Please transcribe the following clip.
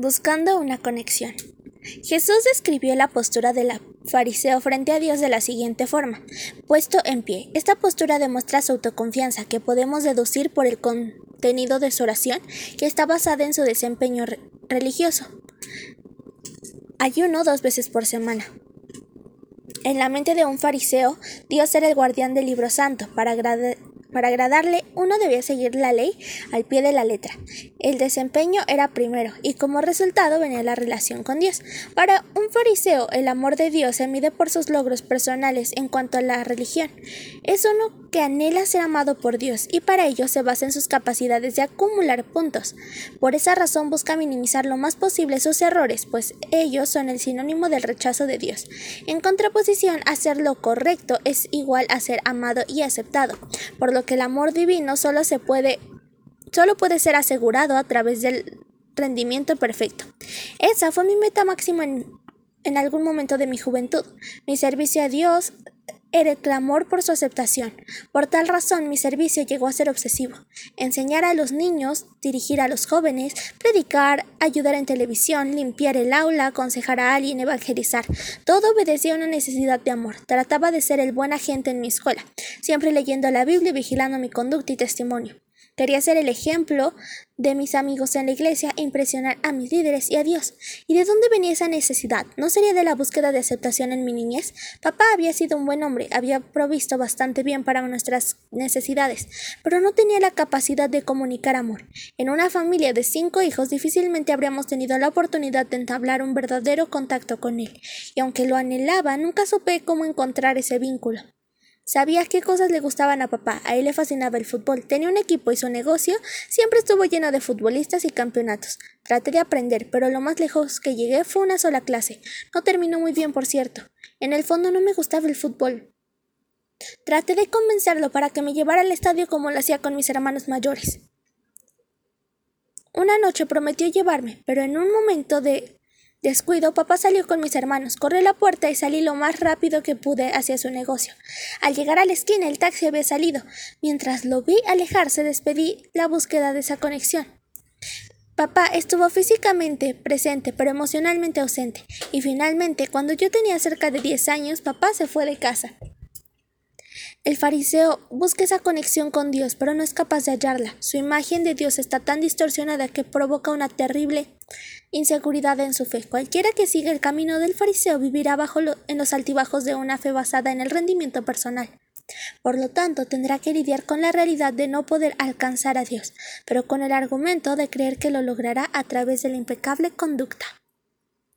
Buscando una conexión. Jesús describió la postura del fariseo frente a Dios de la siguiente forma. Puesto en pie, esta postura demuestra su autoconfianza que podemos deducir por el contenido de su oración que está basada en su desempeño religioso. Ayuno dos veces por semana. En la mente de un fariseo, Dios era el guardián del libro santo para para agradarle, uno debía seguir la ley al pie de la letra. El desempeño era primero, y como resultado venía la relación con Dios. Para un fariseo, el amor de Dios se mide por sus logros personales en cuanto a la religión. Es uno que anhela ser amado por Dios, y para ello se basa en sus capacidades de acumular puntos. Por esa razón busca minimizar lo más posible sus errores, pues ellos son el sinónimo del rechazo de Dios. En contraposición, hacer lo correcto es igual a ser amado y aceptado. Que el amor divino solo se puede solo puede ser asegurado a través del rendimiento perfecto. Esa fue mi meta máxima en, en algún momento de mi juventud. Mi servicio a Dios era el clamor por su aceptación. Por tal razón mi servicio llegó a ser obsesivo. Enseñar a los niños, dirigir a los jóvenes, predicar, ayudar en televisión, limpiar el aula, aconsejar a alguien, evangelizar. Todo obedecía a una necesidad de amor. Trataba de ser el buen agente en mi escuela, siempre leyendo la Biblia y vigilando mi conducta y testimonio. Quería ser el ejemplo de mis amigos en la iglesia e impresionar a mis líderes y a Dios. ¿Y de dónde venía esa necesidad? ¿No sería de la búsqueda de aceptación en mi niñez? Papá había sido un buen hombre, había provisto bastante bien para nuestras necesidades, pero no tenía la capacidad de comunicar amor. En una familia de cinco hijos difícilmente habríamos tenido la oportunidad de entablar un verdadero contacto con él, y aunque lo anhelaba, nunca supe cómo encontrar ese vínculo. Sabía qué cosas le gustaban a papá. A él le fascinaba el fútbol. Tenía un equipo y su negocio siempre estuvo lleno de futbolistas y campeonatos. Traté de aprender, pero lo más lejos que llegué fue una sola clase. No terminó muy bien, por cierto. En el fondo no me gustaba el fútbol. Traté de convencerlo para que me llevara al estadio como lo hacía con mis hermanos mayores. Una noche prometió llevarme, pero en un momento de Descuido, papá salió con mis hermanos, corrí la puerta y salí lo más rápido que pude hacia su negocio. Al llegar a la esquina el taxi había salido. Mientras lo vi alejarse despedí la búsqueda de esa conexión. Papá estuvo físicamente presente pero emocionalmente ausente, y finalmente, cuando yo tenía cerca de diez años, papá se fue de casa. El fariseo busca esa conexión con Dios, pero no es capaz de hallarla. Su imagen de Dios está tan distorsionada que provoca una terrible inseguridad en su fe. Cualquiera que siga el camino del fariseo vivirá bajo en los altibajos de una fe basada en el rendimiento personal. Por lo tanto, tendrá que lidiar con la realidad de no poder alcanzar a Dios, pero con el argumento de creer que lo logrará a través de la impecable conducta.